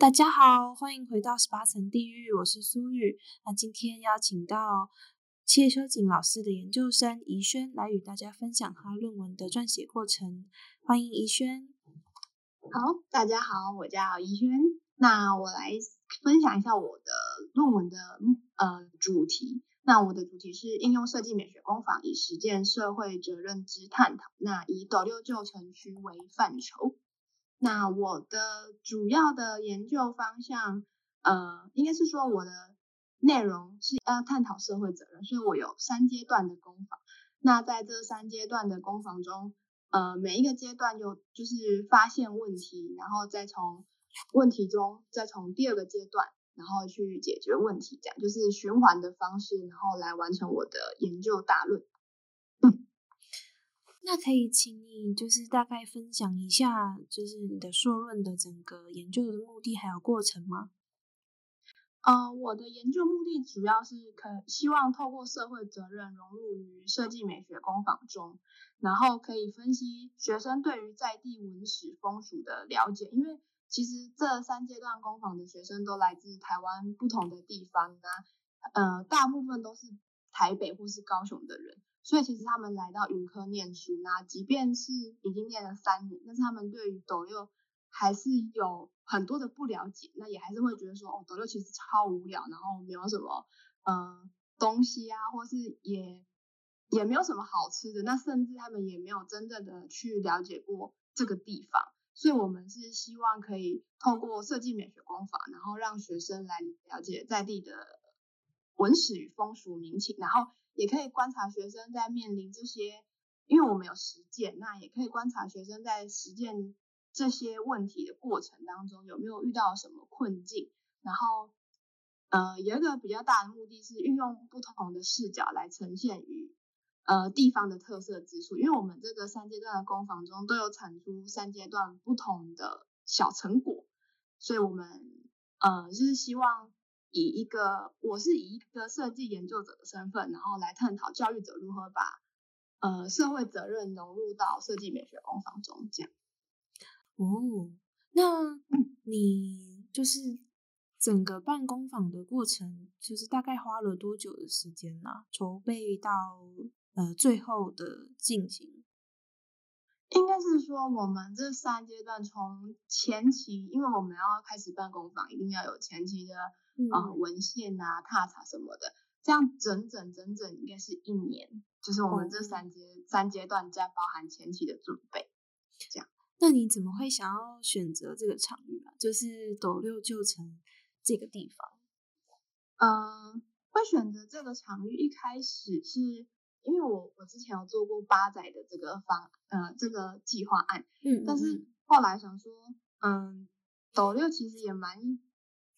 大家好，欢迎回到十八层地狱，我是苏玉。那今天邀请到切修景老师的研究生宜萱来与大家分享他论文的撰写过程。欢迎宜萱。好，大家好，我叫宜萱。那我来分享一下我的论文的呃主题。那我的主题是应用设计美学工坊，以实践社会责任之探讨。那以斗六旧城区为范畴。那我的主要的研究方向，呃，应该是说我的内容是要探讨社会责任，所以我有三阶段的工坊。那在这三阶段的工坊中，呃，每一个阶段就就是发现问题，然后再从问题中，再从第二个阶段，然后去解决问题，这样就是循环的方式，然后来完成我的研究大论。那可以请你就是大概分享一下，就是你的硕论的整个研究的目的还有过程吗？呃，我的研究目的主要是可希望透过社会责任融入于设计美学工坊中，然后可以分析学生对于在地文史风俗的了解，因为其实这三阶段工坊的学生都来自台湾不同的地方啊，呃，大部分都是台北或是高雄的人。所以其实他们来到云科念书，那即便是已经念了三年，但是他们对于斗六还是有很多的不了解，那也还是会觉得说，哦，斗六其实超无聊，然后没有什么呃东西啊，或是也也没有什么好吃的，那甚至他们也没有真正的去了解过这个地方。所以我们是希望可以透过设计美学工坊，然后让学生来了解在地的文史与风俗民情，然后。也可以观察学生在面临这些，因为我们有实践，那也可以观察学生在实践这些问题的过程当中有没有遇到什么困境。然后，呃，有一个比较大的目的是运用不同的视角来呈现于呃地方的特色之处。因为我们这个三阶段的工坊中都有产出三阶段不同的小成果，所以我们呃就是希望。以一个，我是以一个设计研究者的身份，然后来探讨教育者如何把呃社会责任融入到设计美学工坊中，这样。哦，那你就是整个办工坊的过程，就是大概花了多久的时间呢？筹备到呃最后的进行？应该是说，我们这三阶段从前期，因为我们要开始办工坊，一定要有前期的。啊、嗯，文献啊，踏查什么的，这样整整整整应该是一年，就是我们这三阶、嗯、三阶段加包含前期的准备，这样。那你怎么会想要选择这个场域啊？就是斗六旧城这个地方？嗯，会选择这个场域，一开始是因为我我之前有做过八仔的这个方，呃，这个计划案，嗯，但是后来想说，嗯，斗六其实也蛮。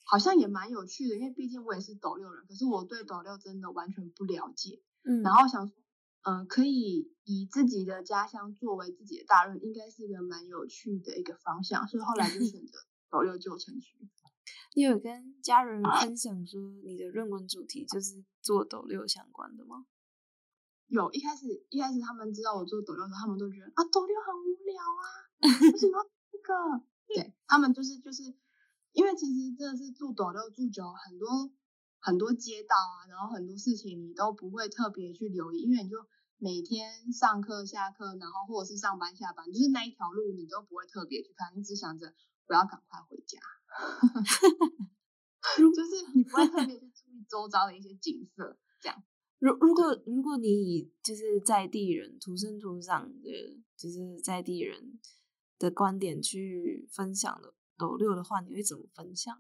好像也蛮有趣的，因为毕竟我也是斗六人，可是我对斗六真的完全不了解。嗯，然后想说，嗯、呃，可以以自己的家乡作为自己的大论，应该是一个蛮有趣的一个方向，所以后来就选择 斗六旧城区。你有跟家人分享说你的论文主题就是做斗六相关的吗？有，一开始一开始他们知道我做斗六的时候，他们都觉得啊，斗六很无聊啊，为什么这个？对，他们就是就是。因为其实真的是住斗六住久，很多很多街道啊，然后很多事情你都不会特别去留意，因为你就每天上课下课，然后或者是上班下班，就是那一条路你都不会特别去看，你只想着我要赶快回家。就是你不会特别去注意周遭的一些景色，这样。如如果如果你以就是在地人土生土长的，就是在地人的观点去分享的斗六的话，你会怎么分享？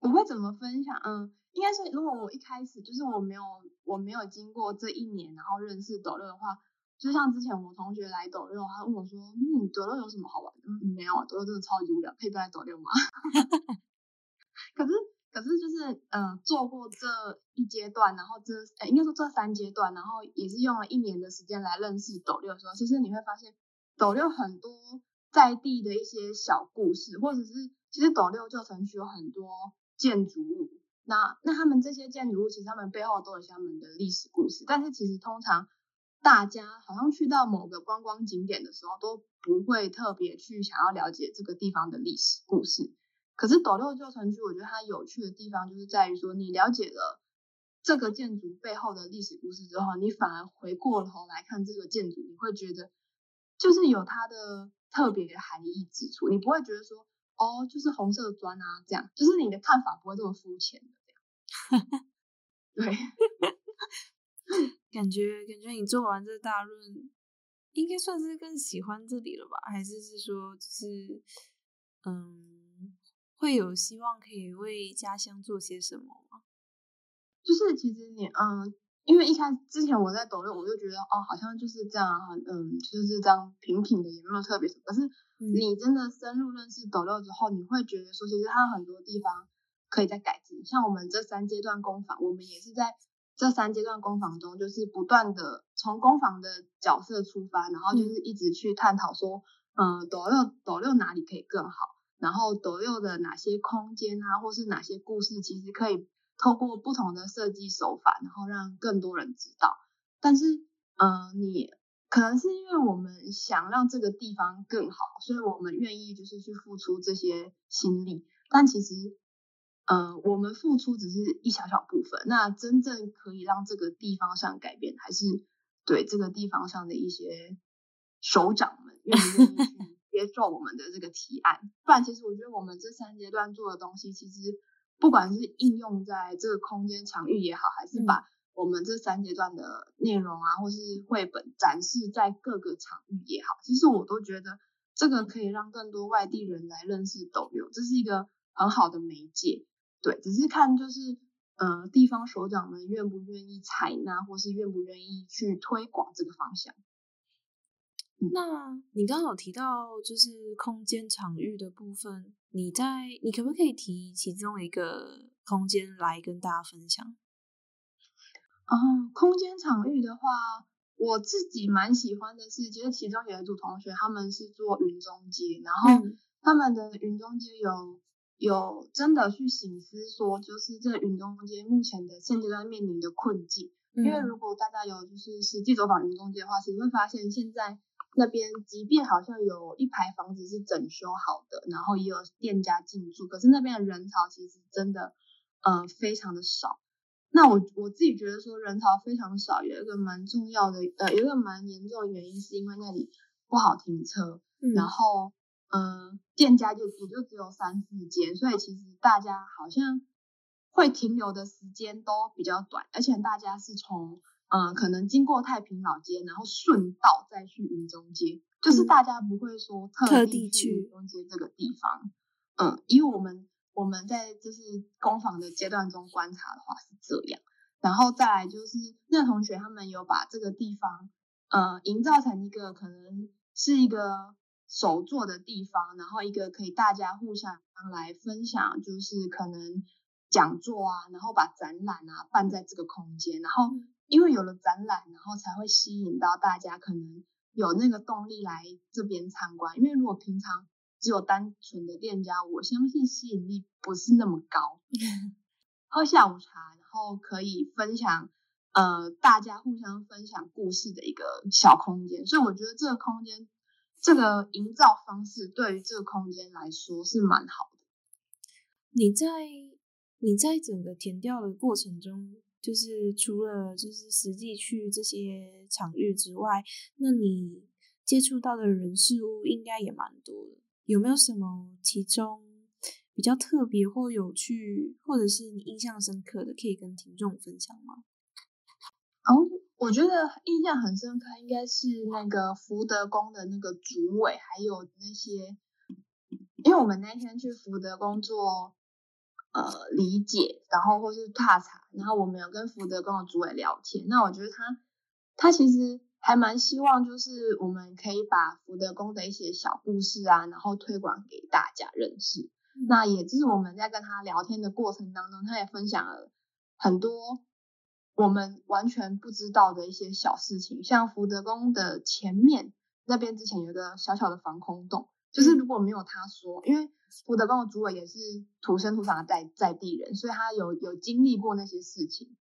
我会怎么分享？嗯，应该是如果我一开始就是我没有我没有经过这一年，然后认识斗六的话，就像之前我同学来斗六，他问我说：“嗯，斗六有什么好玩的？”嗯，没有啊，斗六真的超级无聊，可以不来斗六吗？可是。可是就是，嗯、呃，做过这一阶段，然后这，呃，应该说这三阶段，然后也是用了一年的时间来认识斗六的时候，其实你会发现，斗六很多在地的一些小故事，或者是其实斗六旧城区有很多建筑物，那那他们这些建筑物其实他们背后都有他们的历史故事，但是其实通常大家好像去到某个观光景点的时候，都不会特别去想要了解这个地方的历史故事。可是斗六旧城区，我觉得它有趣的地方就是在于说，你了解了这个建筑背后的历史故事之后，你反而回过头来看这个建筑，你会觉得就是有它的特别的含义之处。你不会觉得说，哦，就是红色砖啊，这样，就是你的看法不会这么肤浅的这样。对，感觉感觉你做完这大论，应该算是更喜欢这里了吧？还是是说，就是嗯。会有希望可以为家乡做些什么吗？就是其实你嗯，因为一开始之前我在抖六，我就觉得哦，好像就是这样，嗯，就是这样平平的，也没有特别什么。可是你真的深入认识抖六之后，你会觉得说，其实它很多地方可以再改进。像我们这三阶段工坊，我们也是在这三阶段工坊中，就是不断的从工坊的角色出发，然后就是一直去探讨说，嗯，斗六斗六哪里可以更好。然后抖六的哪些空间啊，或是哪些故事，其实可以透过不同的设计手法，然后让更多人知道。但是，嗯、呃，你可能是因为我们想让这个地方更好，所以我们愿意就是去付出这些心力。但其实，嗯、呃，我们付出只是一小小部分。那真正可以让这个地方上改变，还是对这个地方上的一些首长们愿不愿意去。接受我们的这个提案，不然其实我觉得我们这三阶段做的东西，其实不管是应用在这个空间场域也好，还是把我们这三阶段的内容啊，或是绘本展示在各个场域也好，其实我都觉得这个可以让更多外地人来认识斗六，这是一个很好的媒介。对，只是看就是呃地方首长们愿不愿意采纳，或是愿不愿意去推广这个方向。那你刚有提到就是空间场域的部分，你在你可不可以提其中一个空间来跟大家分享？嗯，空间场域的话，我自己蛮喜欢的是，其实其中有一组同学他们是做云中街，然后他们的云中街有有真的去醒思说，就是这云中街目前的现阶段面临的困境，因为如果大家有就是实际走访云中街的话，其实会发现现在。那边即便好像有一排房子是整修好的，然后也有店家进驻，可是那边的人潮其实真的，呃，非常的少。那我我自己觉得说人潮非常少，有一个蛮重要的，呃，有一个蛮严重的原因是因为那里不好停车，嗯、然后，嗯、呃，店家就也就只有三四间，所以其实大家好像会停留的时间都比较短，而且大家是从。嗯，可能经过太平老街，然后顺道再去云中街，就是大家不会说特地去云中街这个地方。嗯，因为我们我们在就是工坊的阶段中观察的话是这样，然后再来就是那同学他们有把这个地方，呃、嗯，营造成一个可能是一个手作的地方，然后一个可以大家互相来分享，就是可能讲座啊，然后把展览啊办在这个空间，然后。因为有了展览，然后才会吸引到大家，可能有那个动力来这边参观。因为如果平常只有单纯的店家，我相信吸引力不是那么高。喝下午茶，然后可以分享，呃，大家互相分享故事的一个小空间。所以我觉得这个空间，这个营造方式对于这个空间来说是蛮好的。你在你在整个填调的过程中。就是除了就是实际去这些场域之外，那你接触到的人事物应该也蛮多的。有没有什么其中比较特别或有趣，或者是你印象深刻的，可以跟听众分享吗？哦，我觉得印象很深刻，应该是那个福德宫的那个主委，还有那些，因为我们那天去福德宫做呃理解，然后或是踏查，然后我们有跟福德宫的主委聊天，那我觉得他他其实还蛮希望，就是我们可以把福德宫的一些小故事啊，然后推广给大家认识。嗯、那也就是我们在跟他聊天的过程当中，他也分享了很多。我们完全不知道的一些小事情，像福德宫的前面那边之前有个小小的防空洞，就是如果没有他说，因为福德宫的主委也是土生土长的在在地人，所以他有有经历过那些事情。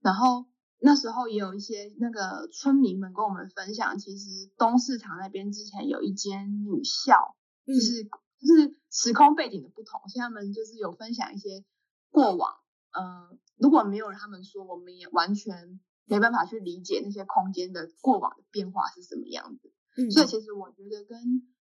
然后那时候也有一些那个村民们跟我们分享，其实东市场那边之前有一间女校，就是就是时空背景的不同，所以他们就是有分享一些过往，嗯。如果没有他们说，我们也完全没办法去理解那些空间的过往的变化是什么样子。嗯，所以其实我觉得跟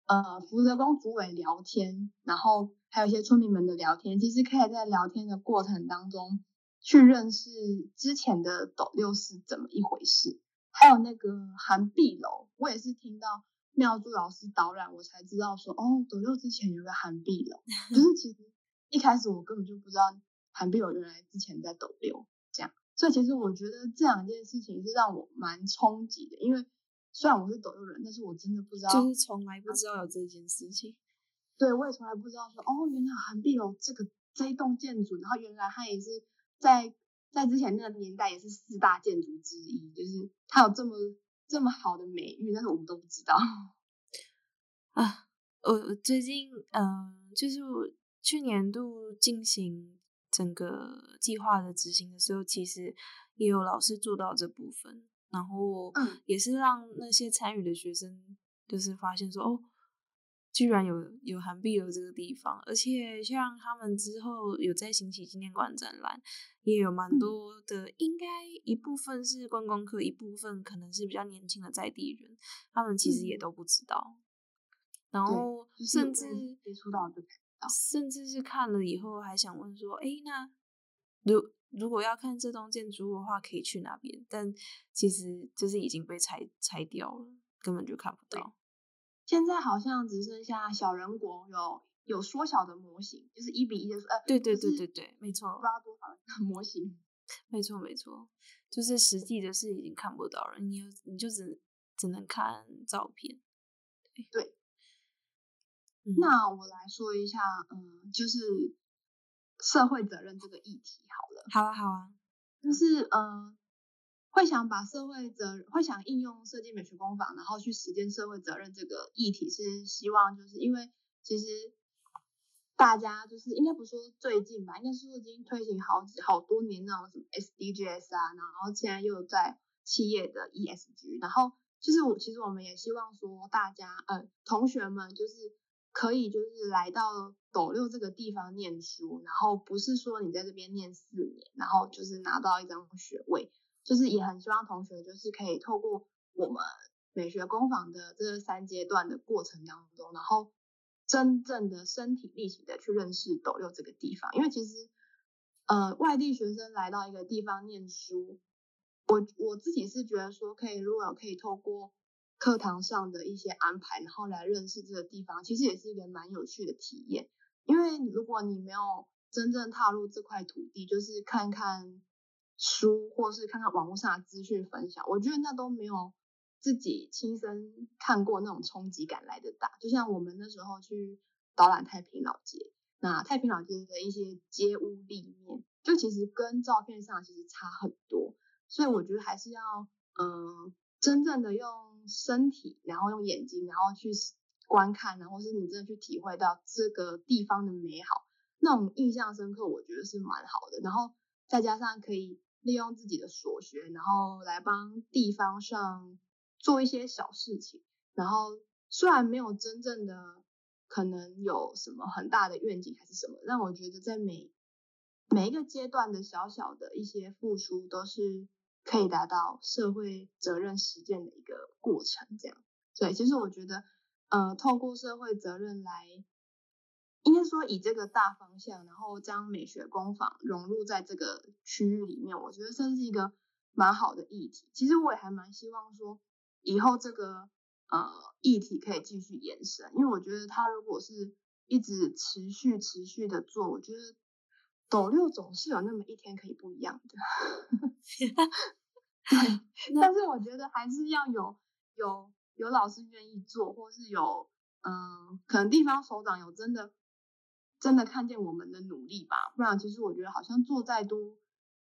呃福德宫主委聊天，然后还有一些村民们的聊天，其实可以在聊天的过程当中去认识之前的斗六是怎么一回事。还有那个韩碧楼，我也是听到妙珠老师导览，我才知道说哦，斗六之前有个韩碧楼，就是其实一开始我根本就不知道。韩碧楼原来之前在斗六这样，所以其实我觉得这两件事情是让我蛮冲击的，因为虽然我是斗六人，但是我真的不知道，就是从来不知道有这件事情。对，我也从来不知道说，哦，原来韩碧楼这个这一栋建筑，然后原来它也是在在之前那个年代也是四大建筑之一，就是它有这么这么好的美誉，但是我们都不知道。啊，我最近嗯、呃，就是我去年度进行。整个计划的执行的时候，其实也有老师做到这部分，然后也是让那些参与的学生就是发现说，哦，居然有有韩碧楼这个地方，而且像他们之后有在新奇纪念馆展览，也有蛮多的，嗯、应该一部分是观光客，一部分可能是比较年轻的在地人，他们其实也都不知道，嗯、然后甚至接触到这个。甚至是看了以后还想问说，哎，那如如果要看这栋建筑物的话，可以去那边？但其实就是已经被拆拆掉了，根本就看不到。现在好像只剩下小人国有有缩小的模型，就是一比一的，呃，对对对对对，没错，不知道多少的模型，没错没错，就是实际的是已经看不到了，你你就只只能看照片，对。对那我来说一下，嗯，就是社会责任这个议题好了。好啊，好啊。就是，嗯，会想把社会责任，会想应用设计美学工坊，然后去实践社会责任这个议题，是希望就是因为其实大家就是应该不说最近吧，应该是说已经推行好几好多年那种什么 SDGs 啊，然后现在又在企业的 ESG，然后就是我其实我们也希望说大家，呃，同学们就是。可以就是来到斗六这个地方念书，然后不是说你在这边念四年，然后就是拿到一张学位，就是也很希望同学就是可以透过我们美学工坊的这三阶段的过程当中，然后真正的身体力行的去认识斗六这个地方，因为其实呃外地学生来到一个地方念书，我我自己是觉得说可以，如果有可以透过。课堂上的一些安排，然后来认识这个地方，其实也是一个蛮有趣的体验。因为如果你没有真正踏入这块土地，就是看看书，或是看看网络上的资讯分享，我觉得那都没有自己亲身看过那种冲击感来得大。就像我们那时候去导览太平老街，那太平老街的一些街屋立面，就其实跟照片上其实差很多。所以我觉得还是要，嗯。真正的用身体，然后用眼睛，然后去观看，然后是你真的去体会到这个地方的美好，那种印象深刻，我觉得是蛮好的。然后再加上可以利用自己的所学，然后来帮地方上做一些小事情。然后虽然没有真正的可能有什么很大的愿景还是什么，但我觉得在每每一个阶段的小小的一些付出都是。可以达到社会责任实践的一个过程，这样。对，其实我觉得，呃，透过社会责任来应该说以这个大方向，然后将美学工坊融入在这个区域里面，我觉得这是一个蛮好的议题。其实我也还蛮希望说，以后这个呃议题可以继续延伸，因为我觉得它如果是一直持续持续的做，我觉得斗六总是有那么一天可以不一样的。对，但是我觉得还是要有有有老师愿意做，或是有嗯、可能地方首长有真的。真的看见我们的努力吧，不然其实我觉得好像做再多，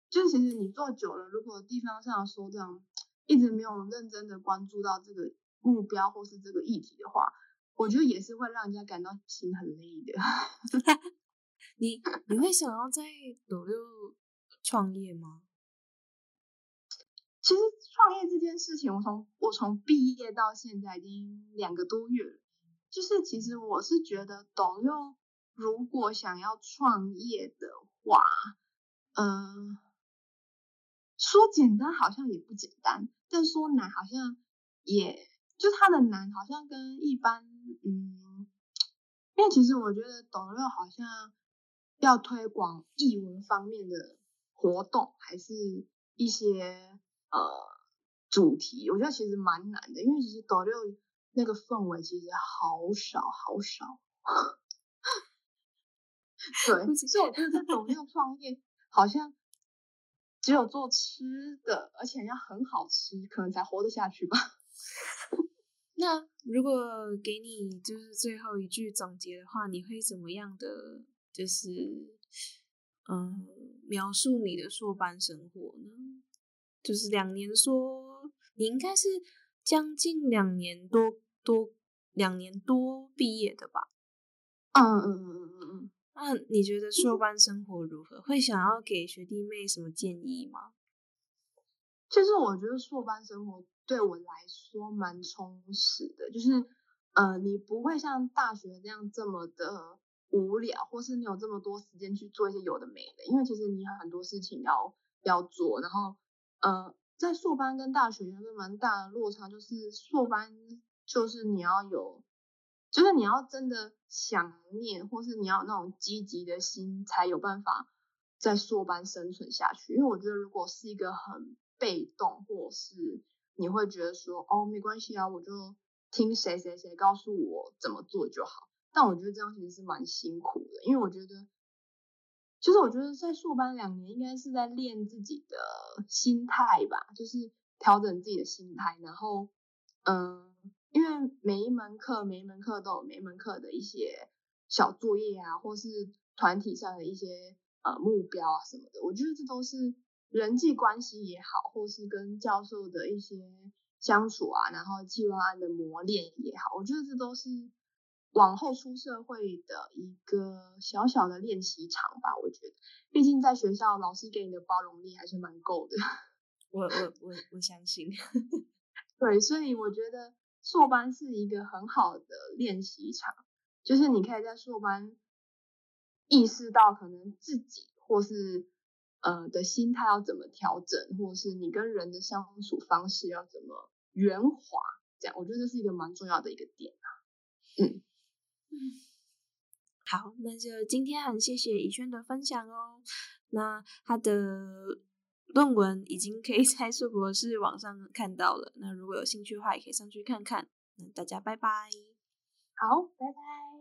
就其实你做久了，如果地方上首长一直没有认真的关注到这个目标或是这个议题的话，我觉得也是会让人家感到心很累的。你你会想要在斗六创业吗？其实创业这件事情，我从我从毕业到现在已经两个多月了，就是其实我是觉得斗六。如果想要创业的话，嗯，说简单好像也不简单，但说难好像也就它的难好像跟一般，嗯，因为其实我觉得斗六好像要推广艺文方面的活动，还是一些呃主题，我觉得其实蛮难的，因为其实抖六那个氛围其实好少好少。对，所以我觉得在抖六 创业，好像只有做吃的，而且要很好吃，可能才活得下去吧。那如果给你就是最后一句总结的话，你会怎么样的就是嗯描述你的硕班生活呢？就是两年说，你应该是将近两年多多两年多毕业的吧？嗯嗯嗯嗯嗯嗯。那你觉得硕班生活如何？会想要给学弟妹什么建议吗？其实我觉得硕班生活对我来说蛮充实的，就是呃，你不会像大学那样这么的无聊，或是你有这么多时间去做一些有的没的。因为其实你有很多事情要要做，然后呃，在硕班跟大学有个蛮大的落差，就是硕班就是你要有。就是你要真的想念，或是你要有那种积极的心，才有办法在硕班生存下去。因为我觉得，如果是一个很被动，或是你会觉得说，哦，没关系啊，我就听谁谁谁告诉我怎么做就好。但我觉得这样其实是蛮辛苦的，因为我觉得，其实我觉得在硕班两年应该是在练自己的心态吧，就是调整自己的心态，然后，嗯。因为每一门课，每一门课都有每一门课的一些小作业啊，或是团体上的一些呃目标啊什么的，我觉得这都是人际关系也好，或是跟教授的一些相处啊，然后计划案的磨练也好，我觉得这都是往后出社会的一个小小的练习场吧。我觉得，毕竟在学校老师给你的包容力还是蛮够的。我我我我相信。对，所以我觉得。硕班是一个很好的练习场，就是你可以在硕班意识到可能自己或是呃的心态要怎么调整，或是你跟人的相处方式要怎么圆滑，这样我觉得这是一个蛮重要的一个点啊。嗯嗯，好，那就今天很谢谢怡萱的分享哦。那他的。论文已经可以 在硕博士网上看到了，那如果有兴趣的话，也可以上去看看。那大家拜拜，好，拜拜。